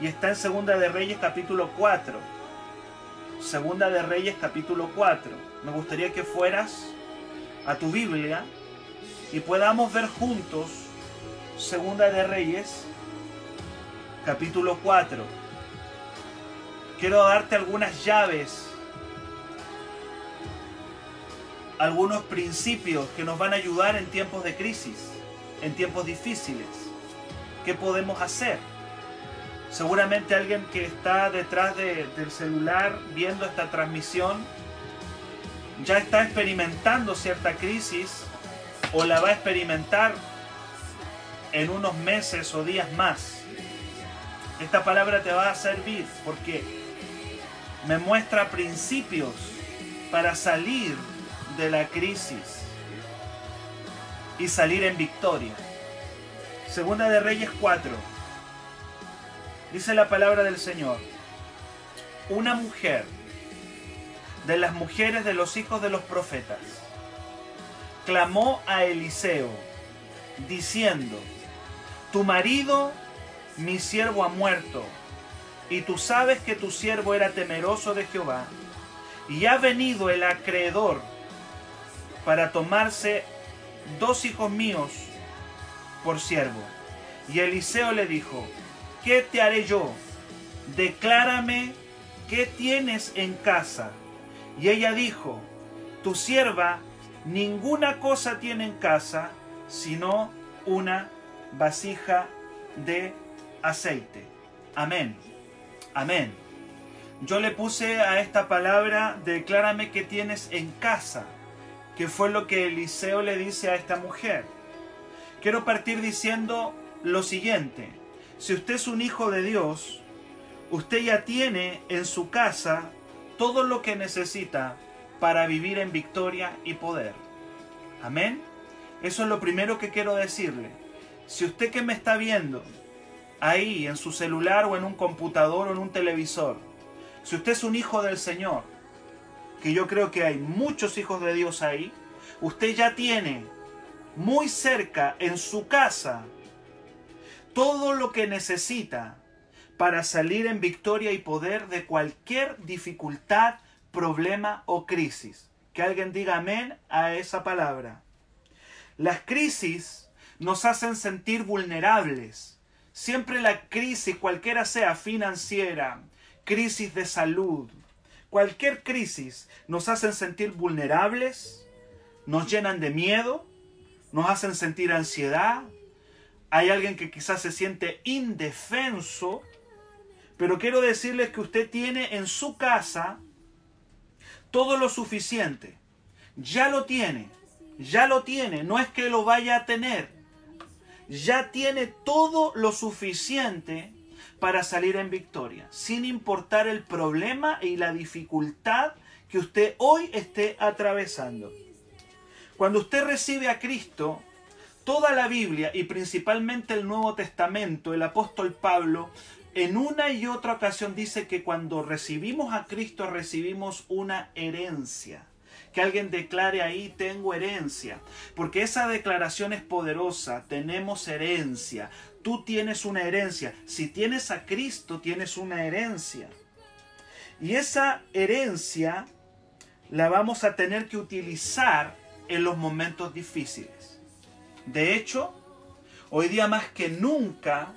y está en Segunda de Reyes capítulo 4. Segunda de Reyes capítulo 4. Me gustaría que fueras a tu Biblia y podamos ver juntos Segunda de Reyes capítulo 4. Quiero darte algunas llaves, algunos principios que nos van a ayudar en tiempos de crisis, en tiempos difíciles. ¿Qué podemos hacer? Seguramente alguien que está detrás del celular viendo esta transmisión ya está experimentando cierta crisis o la va a experimentar en unos meses o días más. Esta palabra te va a servir porque me muestra principios para salir de la crisis y salir en victoria. Segunda de Reyes 4. Dice la palabra del Señor. Una mujer de las mujeres de los hijos de los profetas clamó a Eliseo diciendo, tu marido, mi siervo, ha muerto, y tú sabes que tu siervo era temeroso de Jehová, y ha venido el acreedor para tomarse dos hijos míos por siervo. Y Eliseo le dijo, ¿qué te haré yo? Declárame qué tienes en casa. Y ella dijo, tu sierva ninguna cosa tiene en casa, sino una vasija de aceite. Amén. Amén. Yo le puse a esta palabra, declárame qué tienes en casa, que fue lo que Eliseo le dice a esta mujer. Quiero partir diciendo lo siguiente. Si usted es un hijo de Dios, usted ya tiene en su casa todo lo que necesita para vivir en victoria y poder. Amén. Eso es lo primero que quiero decirle. Si usted que me está viendo ahí en su celular o en un computador o en un televisor, si usted es un hijo del Señor, que yo creo que hay muchos hijos de Dios ahí, usted ya tiene muy cerca en su casa todo lo que necesita para salir en victoria y poder de cualquier dificultad, problema o crisis. Que alguien diga amén a esa palabra. Las crisis nos hacen sentir vulnerables. Siempre la crisis, cualquiera sea financiera, crisis de salud, cualquier crisis, nos hacen sentir vulnerables, nos llenan de miedo, nos hacen sentir ansiedad. Hay alguien que quizás se siente indefenso, pero quiero decirles que usted tiene en su casa todo lo suficiente. Ya lo tiene, ya lo tiene, no es que lo vaya a tener. Ya tiene todo lo suficiente para salir en victoria, sin importar el problema y la dificultad que usted hoy esté atravesando. Cuando usted recibe a Cristo, toda la Biblia y principalmente el Nuevo Testamento, el apóstol Pablo, en una y otra ocasión dice que cuando recibimos a Cristo recibimos una herencia. Que alguien declare ahí, tengo herencia. Porque esa declaración es poderosa, tenemos herencia. Tú tienes una herencia. Si tienes a Cristo, tienes una herencia. Y esa herencia la vamos a tener que utilizar en los momentos difíciles. De hecho, hoy día más que nunca,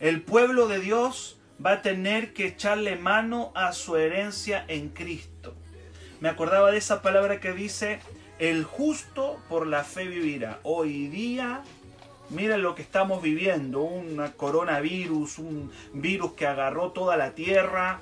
el pueblo de Dios va a tener que echarle mano a su herencia en Cristo. Me acordaba de esa palabra que dice, el justo por la fe vivirá. Hoy día, miren lo que estamos viviendo, un coronavirus, un virus que agarró toda la tierra,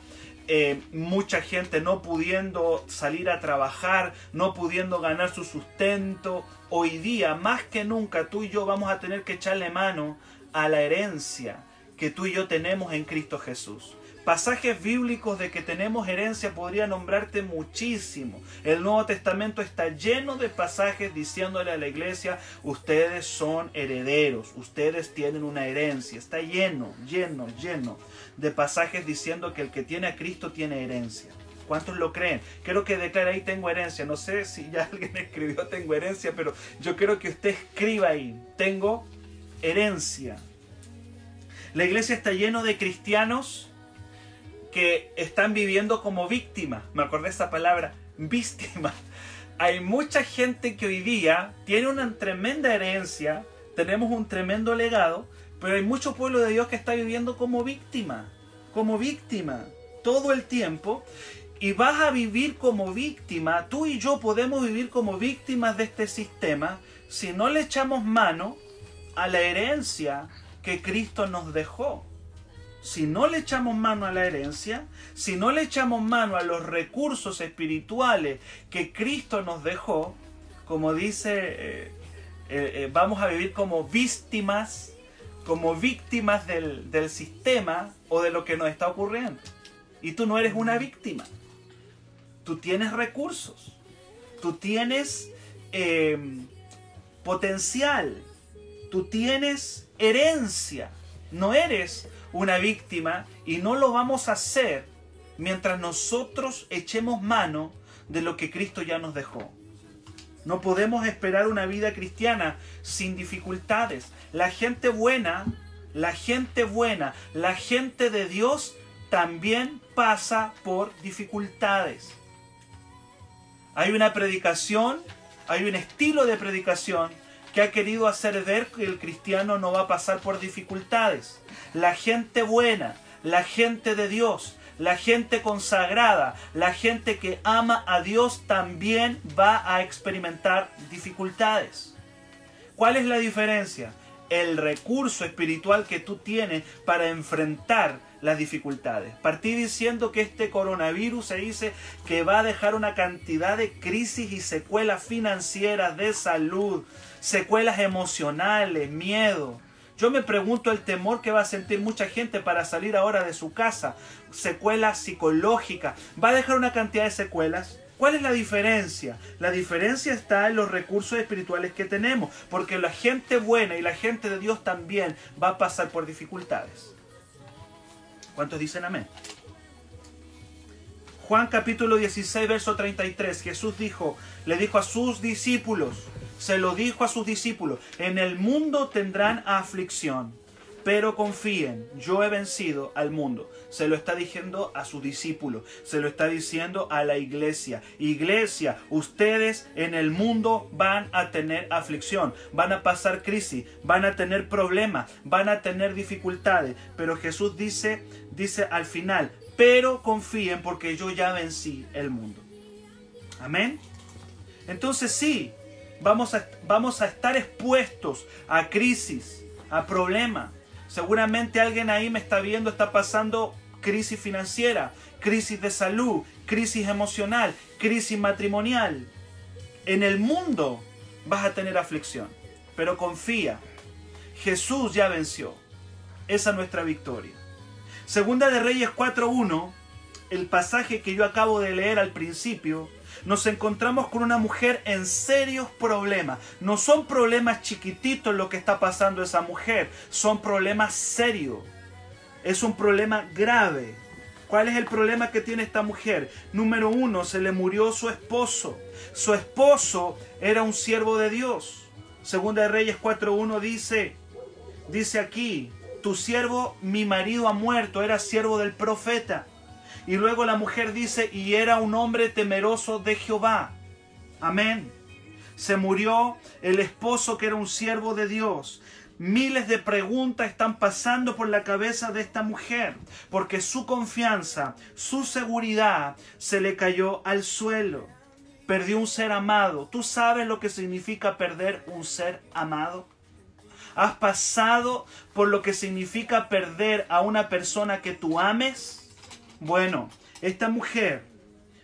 eh, mucha gente no pudiendo salir a trabajar, no pudiendo ganar su sustento. Hoy día, más que nunca, tú y yo vamos a tener que echarle mano a la herencia que tú y yo tenemos en Cristo Jesús. Pasajes bíblicos de que tenemos herencia podría nombrarte muchísimo. El Nuevo Testamento está lleno de pasajes diciéndole a la iglesia, ustedes son herederos, ustedes tienen una herencia. Está lleno, lleno, lleno de pasajes diciendo que el que tiene a Cristo tiene herencia. ¿Cuántos lo creen? Quiero que declare ahí tengo herencia. No sé si ya alguien escribió tengo herencia, pero yo quiero que usted escriba ahí, tengo herencia. La iglesia está lleno de cristianos que están viviendo como víctimas. Me acordé esa palabra, víctima. Hay mucha gente que hoy día tiene una tremenda herencia, tenemos un tremendo legado, pero hay mucho pueblo de Dios que está viviendo como víctima, como víctima, todo el tiempo. Y vas a vivir como víctima, tú y yo podemos vivir como víctimas de este sistema si no le echamos mano a la herencia que Cristo nos dejó. Si no le echamos mano a la herencia, si no le echamos mano a los recursos espirituales que Cristo nos dejó, como dice, eh, eh, eh, vamos a vivir como víctimas como víctimas del, sistema o de lo que nos está ocurriendo. Y tú no eres una víctima. Tú tienes recursos. Tú tienes em, potencial. Tú tienes herencia. No eres una víctima y no lo vamos a hacer mientras nosotros echemos mano de lo que Cristo ya nos dejó. No podemos esperar una vida cristiana sin dificultades. La gente buena, la gente buena, la gente de Dios también pasa por dificultades. Hay una predicación, hay un estilo de predicación que ha querido hacer ver que el cristiano no va a pasar por dificultades. La gente buena, la gente de Dios, la gente consagrada, la gente que ama a Dios también va a experimentar dificultades. ¿Cuál es la diferencia? El recurso espiritual que tú tienes para enfrentar las dificultades. Partí diciendo que este coronavirus se dice que va a dejar una cantidad de crisis y secuelas financieras, de salud, secuelas emocionales, miedo. Yo me pregunto el temor que va a sentir mucha gente para salir ahora de su casa, secuelas psicológicas, va a dejar una cantidad de secuelas. ¿Cuál es la diferencia? La diferencia está en los recursos espirituales que tenemos, porque la gente buena y la gente de Dios también va a pasar por dificultades. ¿Cuántos dicen amén? Juan capítulo 16, verso 33, Jesús dijo, le dijo a sus discípulos, se lo dijo a sus discípulos, en el mundo tendrán aflicción, pero confíen, yo he vencido al mundo. Se lo está diciendo a sus discípulos, se lo está diciendo a la iglesia. Iglesia, ustedes en el mundo van a tener aflicción, van a pasar crisis, van a tener problemas, van a tener dificultades, pero Jesús dice, dice al final, pero confíen porque yo ya vencí el mundo. Amén. Entonces sí, vamos a, vamos a estar expuestos a crisis, a problemas. Seguramente alguien ahí me está viendo, está pasando crisis financiera, crisis de salud, crisis emocional, crisis matrimonial. En el mundo vas a tener aflicción, pero confía, Jesús ya venció. Esa es nuestra victoria. Segunda de Reyes 4.1, el pasaje que yo acabo de leer al principio, nos encontramos con una mujer en serios problemas. No son problemas chiquititos lo que está pasando esa mujer, son problemas serios. Es un problema grave. ¿Cuál es el problema que tiene esta mujer? Número uno, se le murió su esposo. Su esposo era un siervo de Dios. Segunda de Reyes 4.1 dice, dice aquí, tu siervo, mi marido ha muerto, era siervo del profeta. Y luego la mujer dice, y era un hombre temeroso de Jehová. Amén. Se murió el esposo que era un siervo de Dios. Miles de preguntas están pasando por la cabeza de esta mujer, porque su confianza, su seguridad se le cayó al suelo. Perdió un ser amado. ¿Tú sabes lo que significa perder un ser amado? ¿Has pasado por lo que significa perder a una persona que tú ames? Bueno, esta mujer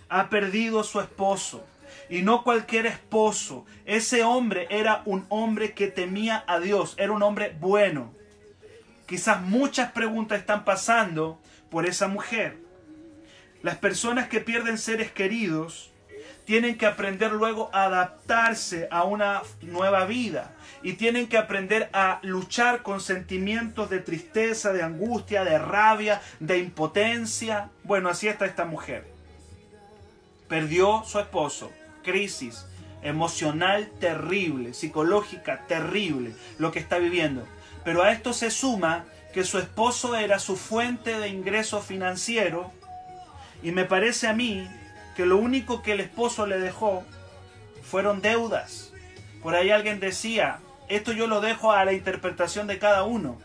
ha perdido a su esposo. Y no cualquier esposo. Ese hombre era un hombre que temía a Dios. Era un hombre bueno. Quizás muchas preguntas están pasando por esa mujer. Las personas que pierden seres queridos tienen que aprender luego a adaptarse a una nueva vida y tienen que aprender a luchar con sentimientos de tristeza, de angustia, de rabia, de impotencia. Bueno, así está esta mujer. Perdió su esposo, crisis emocional terrible, psicológica terrible, lo que está viviendo. Pero a esto se suma que su esposo era su fuente de ingreso financiero y me parece a mí que lo único que el esposo le dejó fueron deudas. Por ahí alguien decía, esto yo lo dejo a la interpretación de cada uno.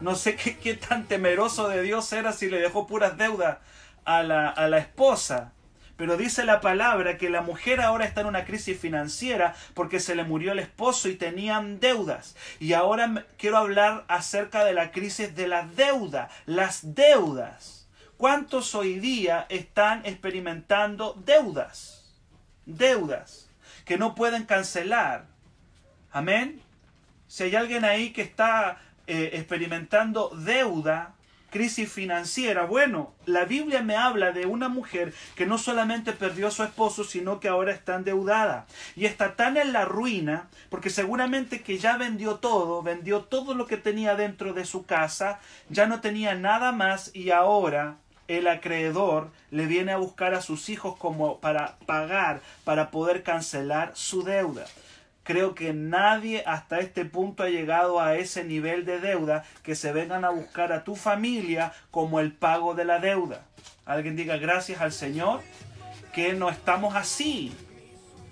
No sé qué, tan temeroso de Dios era si le dejó puras deudas a la, a la esposa. Pero dice la palabra que la mujer ahora está en una crisis financiera porque se le murió el esposo y tenían deudas. Y ahora quiero hablar acerca de la crisis de la deuda, las deudas. ¿Cuántos hoy día están experimentando deudas? Deudas que no pueden cancelar. Amén. Si hay alguien ahí que está eh, experimentando deuda, crisis financiera. Bueno, la Biblia me habla de una mujer que no solamente perdió a su esposo, sino que ahora está endeudada. Y está tan en la ruina, porque seguramente que ya vendió todo, vendió todo lo que tenía dentro de su casa, ya no tenía nada más y ahora el acreedor le viene a buscar a sus hijos como para pagar, para poder cancelar su deuda. Creo que nadie hasta este punto ha llegado a ese nivel de deuda que se vengan a buscar a tu familia como el pago de la deuda. Alguien diga gracias al Señor que no estamos así.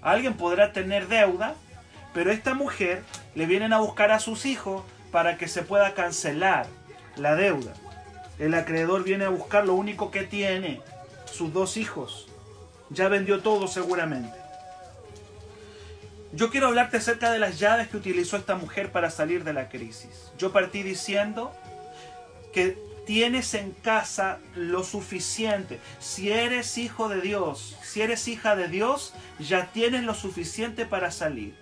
Alguien podrá tener deuda, pero esta mujer le vienen a buscar a sus hijos para que se pueda cancelar la deuda. El acreedor viene a buscar lo único que tiene, sus dos hijos. Ya vendió todo seguramente. Yo quiero hablarte acerca de las llaves que utilizó esta mujer para salir de la crisis. Yo partí diciendo que tienes en casa lo suficiente. Si eres hijo de Dios, si eres hija de Dios, ya tienes lo suficiente para salir.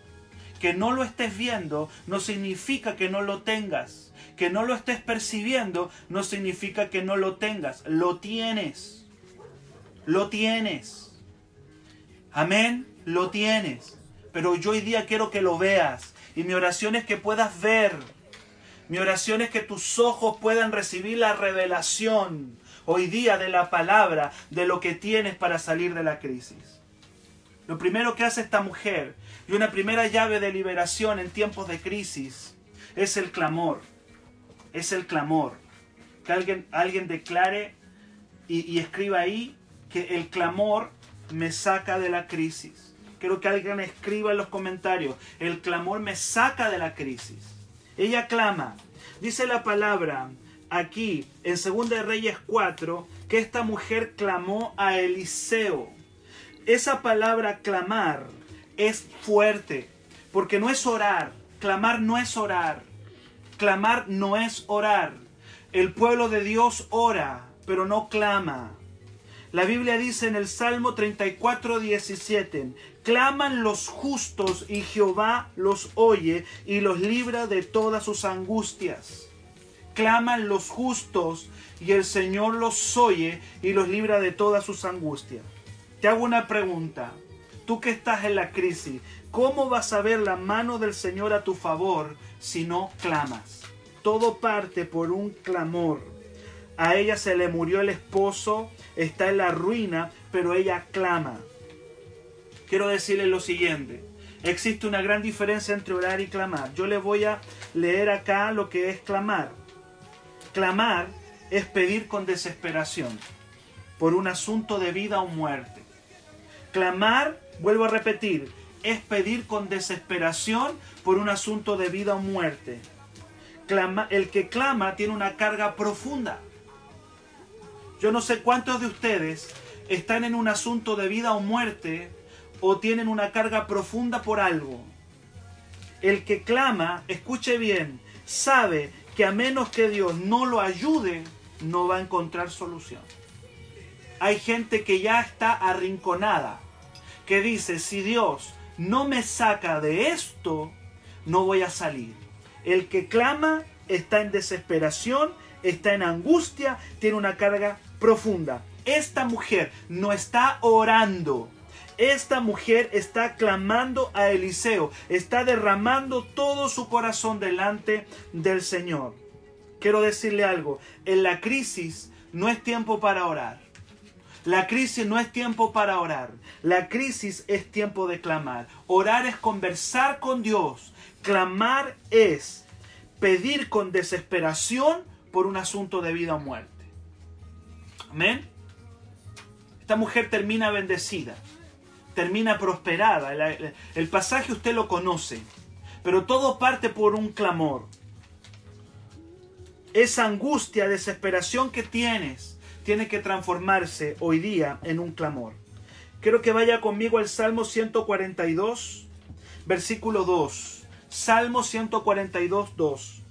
Que no lo estés viendo no significa que no lo tengas. Que no lo estés percibiendo no significa que no lo tengas. Lo tienes. Lo tienes. Amén. Lo tienes pero yo hoy día quiero que lo veas. Y mi oración es que puedas ver. Mi oración es que tus ojos puedan recibir la revelación hoy día de la palabra, de lo que tienes para salir de la crisis. Lo primero que hace esta mujer y una primera llave de liberación en tiempos de crisis es el clamor. Es el clamor. Que alguien, alguien declare y, y escriba ahí que el clamor me saca de la crisis. Quiero que alguien escriba en los comentarios. El clamor me saca de la crisis. Ella clama. Dice la palabra aquí en 2 Reyes 4 que esta mujer clamó a Eliseo. Esa palabra clamar es fuerte porque no es orar. Clamar no es orar. Clamar no es orar. El pueblo de Dios ora, pero no clama. La Biblia dice en el Salmo 34, 17, claman los justos y Jehová los oye y los libra de todas sus angustias. Claman los justos y el Señor los oye y los libra de todas sus angustias. Te hago una pregunta. Tú que estás en la crisis, ¿cómo vas a ver la mano del Señor a tu favor si no clamas? Todo parte por un clamor. A ella se le murió el esposo, está en la ruina, pero ella clama. Quiero decirle lo siguiente. Existe una gran diferencia entre orar y clamar. Yo le voy a leer acá lo que es clamar. Clamar es pedir con desesperación por un asunto de vida o muerte. Clamar, vuelvo a repetir, es pedir con desesperación por un asunto de vida o muerte. Clama, el que clama tiene una carga profunda. Yo no sé cuántos de ustedes están en un asunto de vida o muerte o tienen una carga profunda por algo. El que clama, escuche bien, sabe que a menos que Dios no lo ayude, no va a encontrar solución. Hay gente que ya está arrinconada, que dice, si Dios no me saca de esto, no voy a salir. El que clama está en desesperación, está en angustia, tiene una carga profunda. Esta mujer no está orando. Esta mujer está clamando a Eliseo, está derramando todo su corazón delante del Señor. Quiero decirle algo, en la crisis no es tiempo para orar. La crisis no es tiempo para orar. La crisis es tiempo de clamar. Orar es conversar con Dios. Clamar es pedir con desesperación por un asunto de vida o muerte. Amén. Esta mujer termina bendecida, termina prosperada. El, pasaje usted lo conoce, pero todo parte por un clamor. Esa angustia, desesperación que tienes, tiene que transformarse hoy día en un clamor. Quiero que vaya conmigo al Salmo 142, versículo 2. Salmo 142, 2.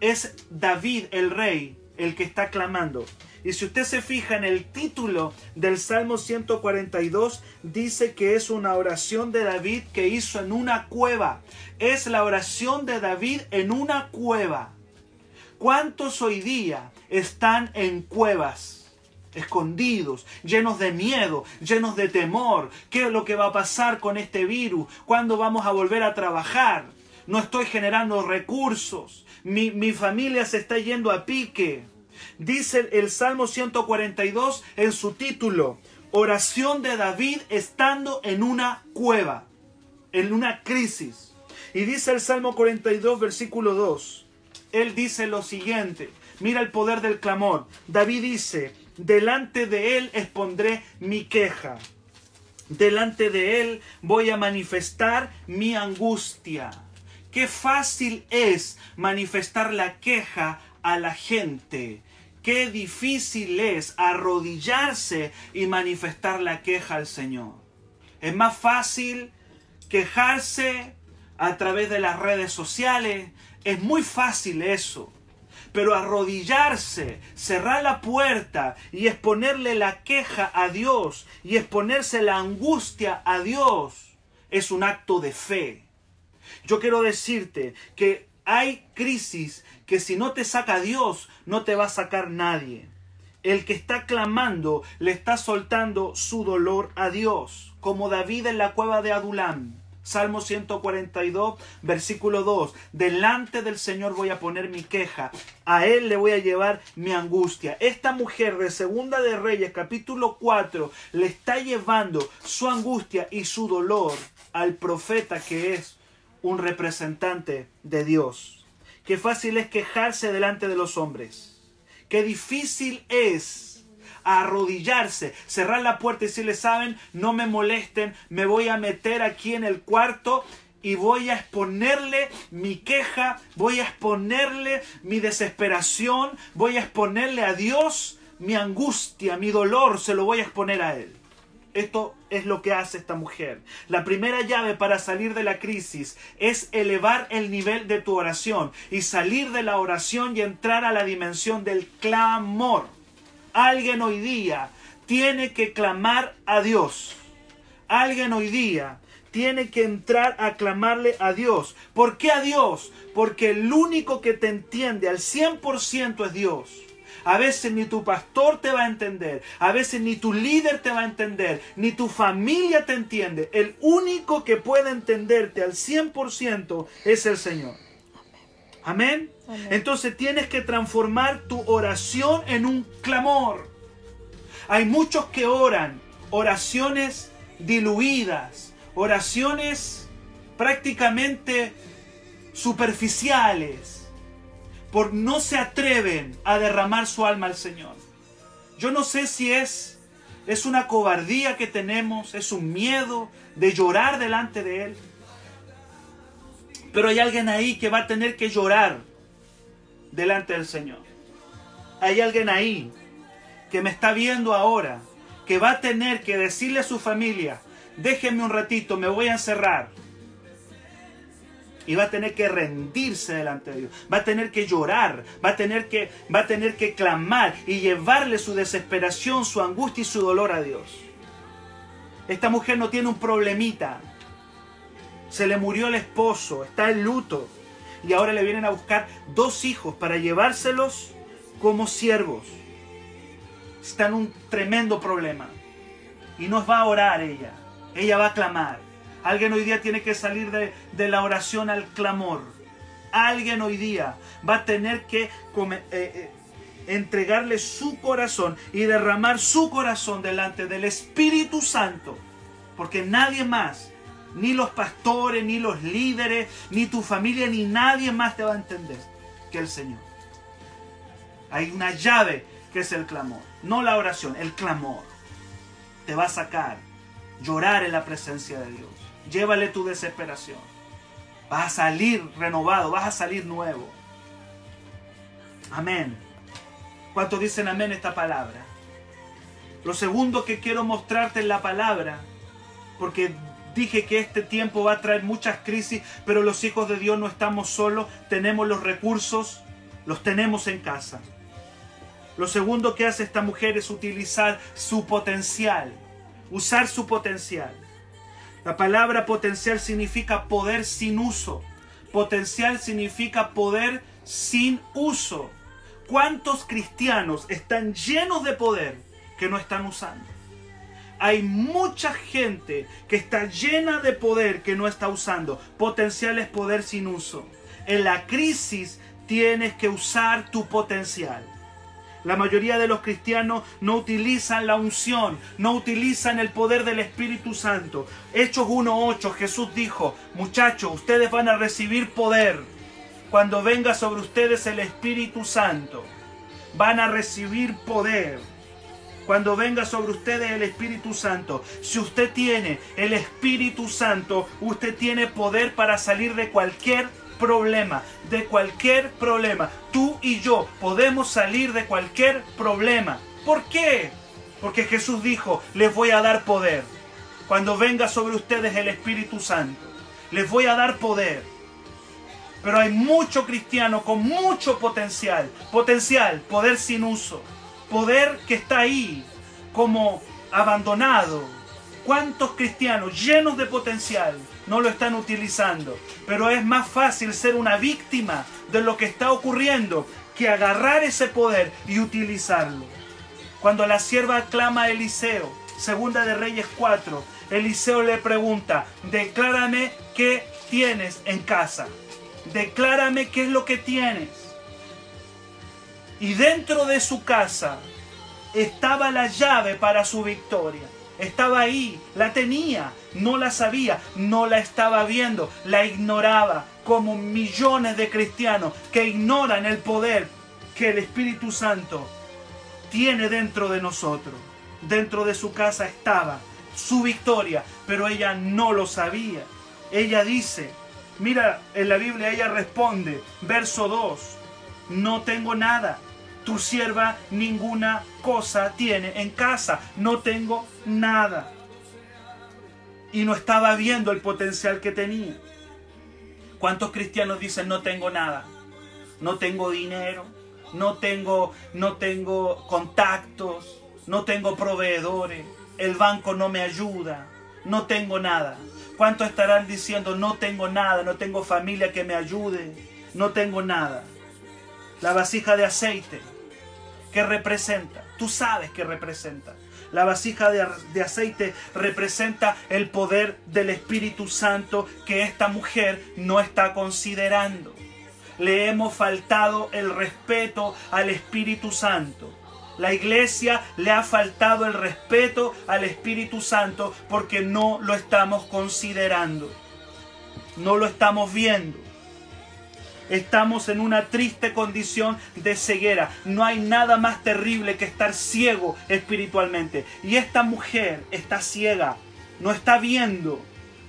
Es David el rey el que está clamando. Y si usted se fija en el título del Salmo 142, dice que es una oración de David que hizo en una cueva. Es la oración de David en una cueva. ¿Cuántos hoy día están en cuevas? escondidos, llenos de miedo, llenos de temor. ¿Qué es lo que va a pasar con este virus? ¿Cuándo vamos a volver a trabajar? no estoy generando recursos, mi, familia se está yendo a pique. Dice el Salmo 142 en su título, oración de David estando en una cueva, en una crisis. Y dice el Salmo 42, versículo 2, él dice lo siguiente, mira el poder del clamor. David dice, delante de él expondré mi queja. Delante de él voy a manifestar mi angustia. Qué fácil es manifestar la queja a la gente. Qué difícil es arrodillarse y manifestar la queja al Señor. Es más fácil quejarse a través de las redes sociales. Es muy fácil eso. Pero arrodillarse, cerrar la puerta y exponerle la queja a Dios y exponerse la angustia a Dios es un acto de fe. Yo quiero decirte que hay crisis que si no te saca Dios, no te va a sacar nadie. El que está clamando le está soltando su dolor a Dios, como David en la cueva de Adulam. Salmo 142, versículo 2. Delante del Señor voy a poner mi queja, a Él le voy a llevar mi angustia. Esta mujer de Segunda de Reyes, capítulo 4, le está llevando su angustia y su dolor al profeta que es un representante de Dios. Qué fácil es quejarse delante de los hombres. Qué difícil es arrodillarse, cerrar la puerta y decirle, saben, no me molesten, me voy a meter aquí en el cuarto y voy a exponerle mi queja, voy a exponerle mi desesperación, voy a exponerle a Dios mi angustia, mi dolor, se lo voy a exponer a Él. Esto es lo que hace esta mujer. La primera llave para salir de la crisis es elevar el nivel de tu oración y salir de la oración y entrar a la dimensión del clamor. Alguien hoy día tiene que clamar a Dios. Alguien hoy día tiene que entrar a clamarle a Dios. ¿Por qué a Dios? Porque el único que te entiende al 100% es Dios. A veces ni tu pastor te va a entender, a veces ni tu líder te va a entender, ni tu familia te entiende. El único que puede entenderte al 100% es el Señor. Amén. Entonces tienes que transformar tu oración en un clamor. Hay muchos que oran oraciones diluidas, oraciones prácticamente superficiales por no se atreven a derramar su alma al Señor. Yo no sé si es es una cobardía que tenemos, es un miedo de llorar delante de él. Pero hay alguien ahí que va a tener que llorar delante del Señor. Hay alguien ahí que me está viendo ahora, que va a tener que decirle a su familia, déjenme un ratito, me voy a encerrar y va a tener que rendirse delante de Dios, va a tener que llorar, va a tener que, va a tener que clamar y llevarle su desesperación, su angustia y su dolor a Dios. Esta mujer no tiene un problemita, se le murió el esposo, está en luto y ahora le vienen a buscar dos hijos para llevárselos como siervos. Está en un tremendo problema y nos va a orar ella, ella va a clamar. Alguien hoy día tiene que salir de, la oración al clamor. Alguien hoy día va a tener que eh, eh, entregarle su corazón y derramar su corazón delante del Espíritu Santo. Porque nadie más, ni los pastores, ni los líderes, ni tu familia, ni nadie más te va a entender que el Señor. Hay una llave que es el clamor. No la oración, el clamor. Te va a sacar. Llorar en la presencia de Dios. Llévale tu desesperación. Vas a salir renovado, vas a salir nuevo. Amén. ¿Cuántos dicen amén esta palabra? Lo segundo que quiero mostrarte en la palabra, porque dije que este tiempo va a traer muchas crisis, pero los hijos de Dios no estamos solos, tenemos los recursos, los tenemos en casa. Lo segundo que hace esta mujer es utilizar su potencial, usar su potencial. La palabra potencial significa poder sin uso. Potencial significa poder sin uso. ¿Cuántos cristianos están llenos de poder que no están usando? Hay mucha gente que está llena de poder que no está usando. Potencial es poder sin uso. En la crisis tienes que usar tu potencial. La mayoría de los cristianos no utilizan la unción, no utilizan el poder del Espíritu Santo. Hechos 1.8, Jesús dijo, muchachos, ustedes van a recibir poder cuando venga sobre ustedes el Espíritu Santo. Van a recibir poder cuando venga sobre ustedes el Espíritu Santo. Si usted tiene el Espíritu Santo, usted tiene poder para salir de cualquier problema, de cualquier problema. Tú y yo podemos salir de cualquier problema. ¿Por qué? Porque Jesús dijo, les voy a dar poder. Cuando venga sobre ustedes el Espíritu Santo, les voy a dar poder. Pero hay mucho cristiano con mucho potencial. Potencial, poder sin uso. Poder que está ahí como abandonado. ¿Cuántos cristianos llenos de potencial no lo están utilizando. Pero es más fácil ser una víctima de lo que está ocurriendo que agarrar ese poder y utilizarlo. Cuando la sierva clama a Eliseo, segunda de Reyes 4, Eliseo le pregunta, declárame qué tienes en casa. Declárame qué es lo que tienes. Y dentro de su casa estaba la llave para su victoria. Estaba ahí, la tenía, no la sabía, no la estaba viendo, la ignoraba, como millones de cristianos que ignoran el poder que el Espíritu Santo tiene dentro de nosotros. Dentro de su casa estaba su victoria, pero ella no lo sabía. Ella dice, mira, en la Biblia ella responde, verso 2, no tengo nada, tu sierva ninguna cosa tiene en casa, no tengo nada. Y no estaba viendo el potencial que tenía. ¿Cuántos cristianos dicen no tengo nada? No tengo dinero, no tengo, no tengo contactos, no tengo proveedores, el banco no me ayuda, no tengo nada. ¿Cuántos estarán diciendo no tengo nada, no tengo familia que me ayude, no tengo nada? La vasija de aceite, ¿qué representa? Tú sabes qué representa. La vasija de, aceite representa el poder del Espíritu Santo que esta mujer no está considerando. Le hemos faltado el respeto al Espíritu Santo. La iglesia le ha faltado el respeto al Espíritu Santo porque no lo estamos considerando. No lo estamos viendo estamos en una triste condición de ceguera. No hay nada más terrible que estar ciego espiritualmente. Y esta mujer está ciega, no está viendo.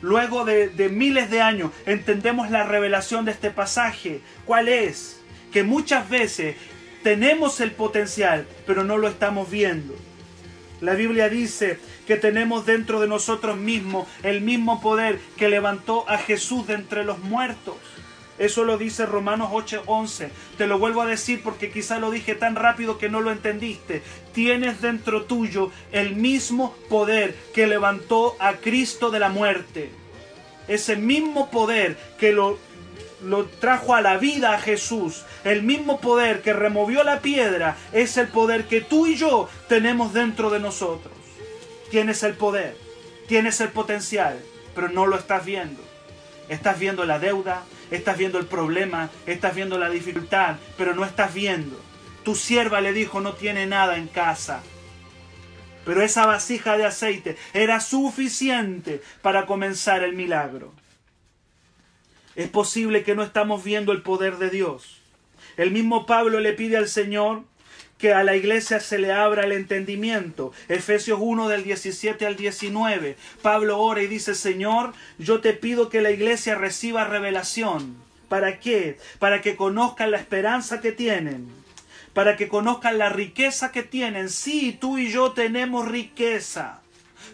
Luego de, miles de años entendemos la revelación de este pasaje. ¿Cuál es? Que muchas veces tenemos el potencial, pero no lo estamos viendo. La Biblia dice que tenemos dentro de nosotros mismos el mismo poder que levantó a Jesús de entre los muertos. Eso lo dice Romanos 8:11. Te lo vuelvo a decir porque quizá lo dije tan rápido que no lo entendiste. Tienes dentro tuyo el mismo poder que levantó a Cristo de la muerte. Ese mismo poder que lo, lo trajo a la vida a Jesús. El mismo poder que removió la piedra es el poder que tú y yo tenemos dentro de nosotros. Tienes el poder, tienes el potencial, pero no lo estás viendo. Estás viendo la deuda, estás viendo el problema, estás viendo la dificultad, pero no estás viendo. Tu sierva le dijo no tiene nada en casa. Pero esa vasija de aceite era suficiente para comenzar el milagro. Es posible que no estamos viendo el poder de Dios. El mismo Pablo le pide al Señor que a la iglesia se le abra el entendimiento. Efesios 1 del 17 al 19. Pablo ora y dice, Señor, yo te pido que la iglesia reciba revelación. ¿Para qué? Para que conozcan la esperanza que tienen. Para que conozcan la riqueza que tienen. Sí, tú y yo tenemos riqueza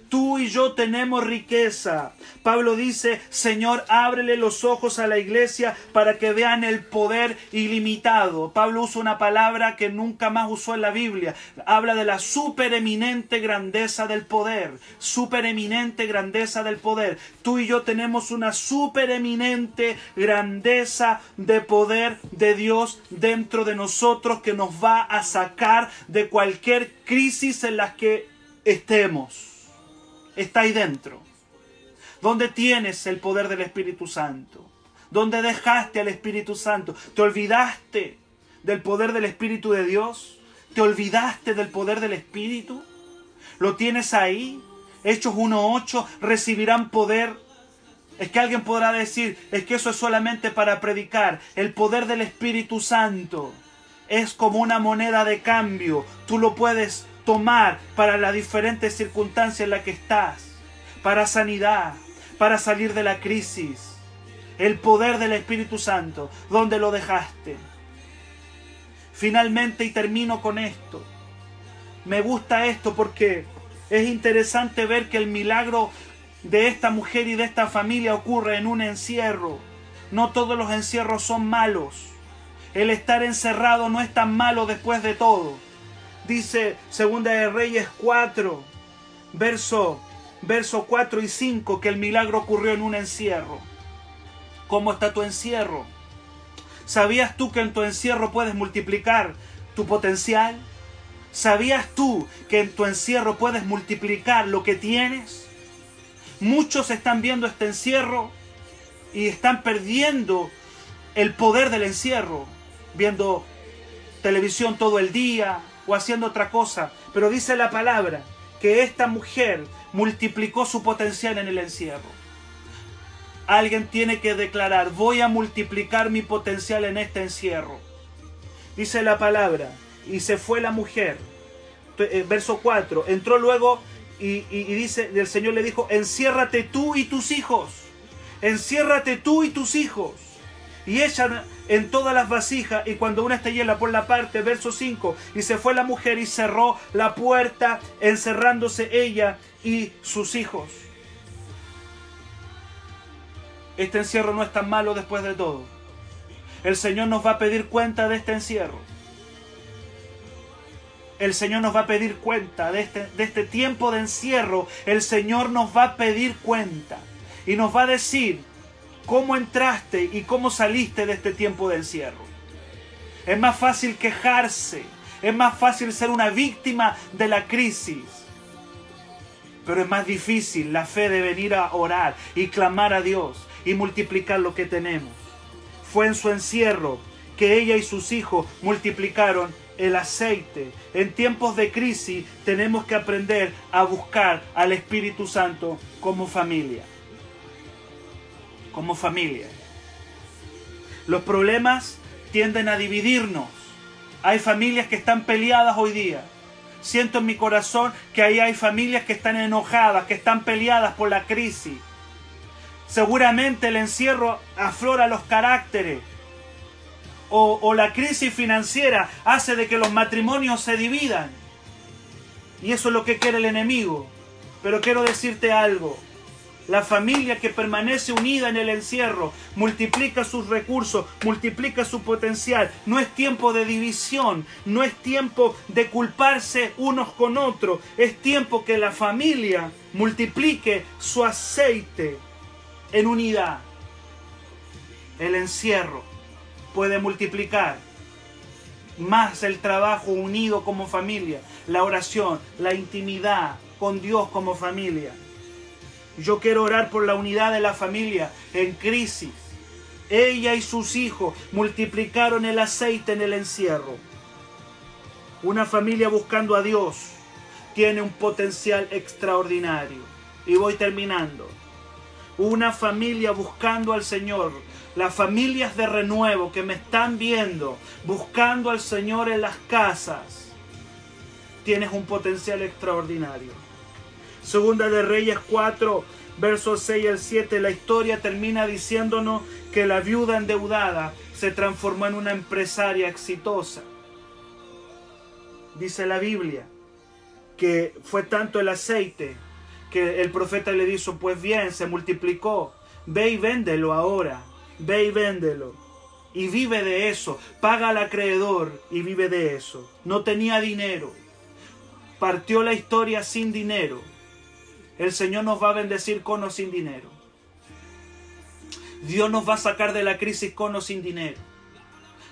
Tú y yo tenemos riqueza. Pablo dice, Señor, ábrele los ojos a la iglesia para que vean el poder ilimitado. Pablo usa una palabra que nunca más usó en la Biblia. Habla de la supereminente grandeza del poder. Supereminente grandeza del poder. Tú y yo tenemos una supereminente grandeza de poder de Dios dentro de nosotros que nos va a sacar de cualquier crisis en la que estemos está ahí dentro. ¿Dónde tienes el poder del Espíritu Santo? ¿Dónde dejaste al Espíritu Santo? ¿Te olvidaste del poder del Espíritu de Dios? ¿Te olvidaste del poder del Espíritu? ¿Lo tienes ahí? Hechos 1.8 recibirán poder. Es que alguien podrá decir, es que eso es solamente para predicar. El poder del Espíritu Santo es como una moneda de cambio. Tú lo puedes tomar para las diferentes circunstancias en las que estás, para sanidad, para salir de la crisis. El poder del Espíritu Santo, ¿dónde lo dejaste? Finalmente, y termino con esto. Me gusta esto porque es interesante ver que el milagro de esta mujer y de esta familia ocurre en un encierro. No todos los encierros son malos. El estar encerrado no es tan malo después de todo dice Segunda de Reyes 4, verso, verso 4 y 5, que el milagro ocurrió en un encierro. ¿Cómo está tu encierro? ¿Sabías tú que en tu encierro puedes multiplicar tu potencial? ¿Sabías tú que en tu encierro puedes multiplicar lo que tienes? Muchos están viendo este encierro y están perdiendo el poder del encierro, viendo televisión todo el día, o haciendo otra cosa, pero dice la palabra que esta mujer multiplicó su potencial en el encierro. Alguien tiene que declarar, voy a multiplicar mi potencial en este encierro. Dice la palabra, y se fue la mujer. Eh, verso 4, entró luego y, y dice, el Señor le dijo, enciérrate tú y tus hijos. Enciérrate tú y tus hijos. Y ella en todas las vasijas y cuando una está llena por la parte, verso 5, y se fue la mujer y cerró la puerta, encerrándose ella y sus hijos. Este encierro no es tan malo después de todo. El Señor nos va a pedir cuenta de este encierro. El Señor nos va a pedir cuenta de este, de este tiempo de encierro. El Señor nos va a pedir cuenta. Y nos va a decir, cómo entraste y cómo saliste de este tiempo de encierro. Es más fácil quejarse, es más fácil ser una víctima de la crisis. Pero es más difícil la fe de venir a orar y clamar a Dios y multiplicar lo que tenemos. Fue en su encierro que ella y sus hijos multiplicaron el aceite. En tiempos de crisis tenemos que aprender a buscar al Espíritu Santo como familia como familia. Los problemas tienden a dividirnos. Hay familias que están peleadas hoy día. Siento en mi corazón que ahí hay familias que están enojadas, que están peleadas por la crisis. Seguramente el encierro aflora los caracteres. O, la crisis financiera hace de que los matrimonios se dividan. Y eso es lo que quiere el enemigo. Pero quiero decirte algo. La familia que permanece unida en el encierro multiplica sus recursos, multiplica su potencial. No es tiempo de división, no es tiempo de culparse unos con otros. Es tiempo que la familia multiplique su aceite en unidad. El encierro puede multiplicar más el trabajo unido como familia, la oración, la intimidad con Dios como familia. Yo quiero orar por la unidad de la familia en crisis. Ella y sus hijos multiplicaron el aceite en el encierro. Una familia buscando a Dios tiene un potencial extraordinario. Y voy terminando. Una familia buscando al Señor. Las familias de renuevo que me están viendo, buscando al Señor en las casas, tienes un potencial extraordinario. Segunda de Reyes 4, versos 6 al 7, la historia termina diciéndonos que la viuda endeudada se transformó en una empresaria exitosa. Dice la Biblia que fue tanto el aceite que el profeta le dijo, pues bien, se multiplicó, ve y véndelo ahora, ve y véndelo. Y vive de eso, paga al acreedor y vive de eso. No tenía dinero, partió la historia sin dinero. El Señor nos va a bendecir con o sin dinero. Dios nos va a sacar de la crisis con o sin dinero.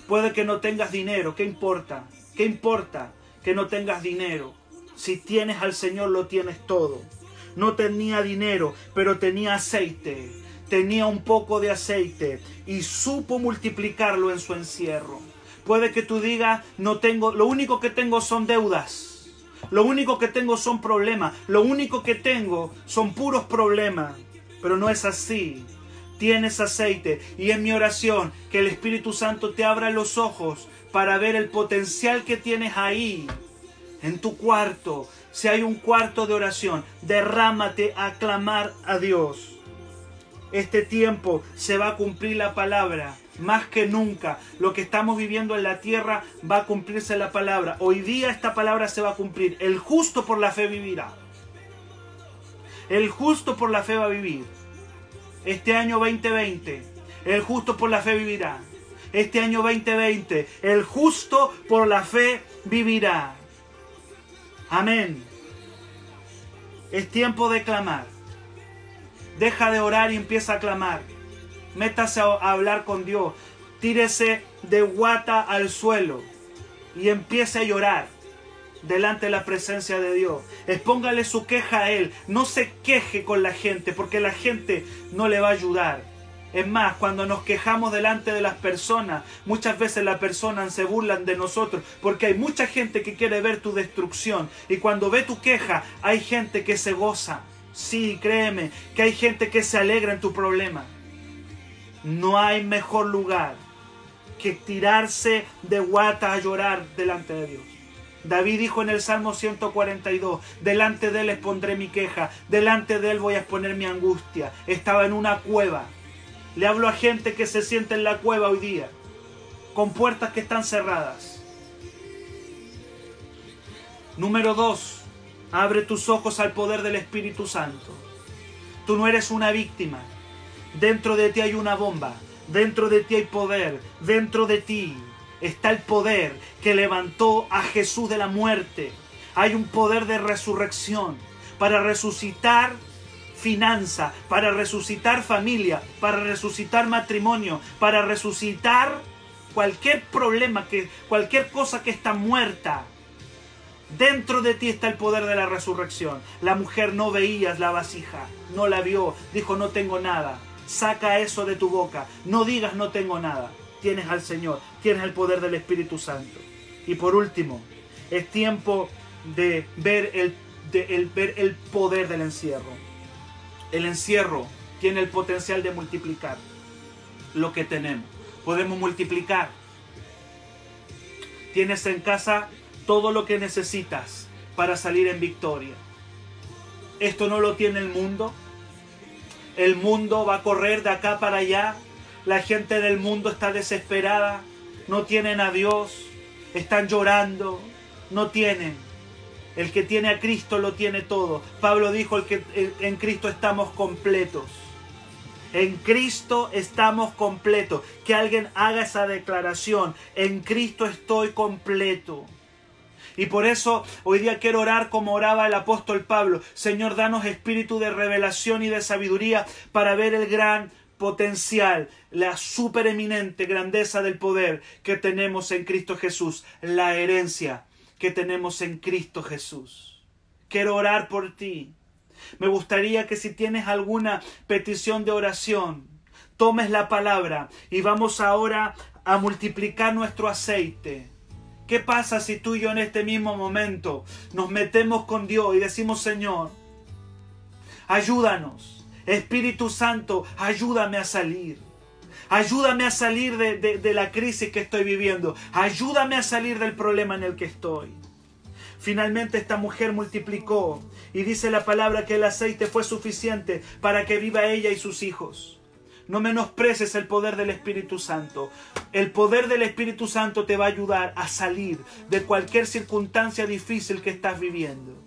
Puede que no tengas dinero, ¿qué importa? ¿Qué importa que no tengas dinero? Si tienes al Señor lo tienes todo. No tenía dinero, pero tenía aceite. Tenía un poco de aceite y supo multiplicarlo en su encierro. Puede que tú digas, no tengo, lo único que tengo son deudas. Lo único que tengo son problemas. Lo único que tengo son puros problemas. Pero no es así. Tienes aceite y en mi oración que el Espíritu Santo te abra los ojos para ver el potencial que tienes ahí en tu cuarto, si hay un cuarto de oración, derrámate a clamar a Dios. Este tiempo se va a cumplir la palabra. Más que nunca, lo que estamos viviendo en la tierra va a cumplirse la palabra. Hoy día esta palabra se va a cumplir. El justo por la fe vivirá. El justo por la fe va a vivir. Este año 2020, el justo por la fe vivirá. Este año 2020, el justo por la fe vivirá. Amén. Es tiempo de clamar. Deja de orar y empieza a clamar. Métase a hablar con Dios. Tírese de guata al suelo y empiece a llorar delante de la presencia de Dios. Expóngale su queja a Él. No se queje con la gente porque la gente no le va a ayudar. Es más, cuando nos quejamos delante de las personas, muchas veces las personas se burlan de nosotros porque hay mucha gente que quiere ver tu destrucción. Y cuando ve tu queja, hay gente que se goza. Sí, créeme, que hay gente que se alegra en tu problema. No hay mejor lugar que tirarse de guata a llorar delante de Dios. David dijo en el Salmo 142, delante de él expondré mi queja, delante de él voy a exponer mi angustia. Estaba en una cueva le hablo a gente que se siente en la cueva hoy día, con puertas que están cerradas. Número dos, abre tus ojos al poder del Espíritu Santo. Tú no eres una víctima. Dentro de ti hay una bomba. Dentro de ti hay poder. Dentro de ti está el poder que levantó a Jesús de la muerte. Hay un poder de resurrección para resucitar finanza, para resucitar familia, para resucitar matrimonio, para resucitar cualquier problema, que, cualquier cosa que está muerta. Dentro de ti está el poder de la resurrección. La mujer no veía la vasija, no la vio, dijo no tengo nada. Saca eso de tu boca, no digas no tengo nada. Tienes al Señor, tienes el poder del Espíritu Santo. Y por último, es tiempo de ver el, ver el poder del encierro. El encierro tiene el potencial de multiplicar lo que tenemos. Podemos multiplicar. Tienes en casa todo lo que necesitas para salir en victoria. Esto no lo tiene el mundo. El mundo va a correr de acá para allá. La gente del mundo está desesperada. No tienen a Dios. Están llorando. No tienen. El que tiene a Cristo lo tiene todo. Pablo dijo el que en Cristo estamos completos. En Cristo estamos completos. Que alguien haga esa declaración. En Cristo estoy completo. Y por eso hoy día quiero orar como oraba el apóstol Pablo. Señor, danos espíritu de revelación y de sabiduría para ver el gran potencial, la supereminente grandeza del poder que tenemos en Cristo Jesús, la herencia que tenemos en Cristo Jesús. Quiero orar por ti. Me gustaría que si tienes alguna petición de oración, tomes la palabra y vamos ahora a multiplicar nuestro aceite. ¿Qué pasa si tú y yo en este mismo momento nos metemos con Dios y decimos, Señor, ayúdanos, Espíritu Santo, ayúdame a salir? Ayúdame a salir de, la crisis que estoy viviendo. Ayúdame a salir del problema en el que estoy. Finalmente esta mujer multiplicó y dice la palabra que el aceite fue suficiente para que viva ella y sus hijos. No menosprecies el poder del Espíritu Santo. El poder del Espíritu Santo te va a ayudar a salir de cualquier circunstancia difícil que estás viviendo.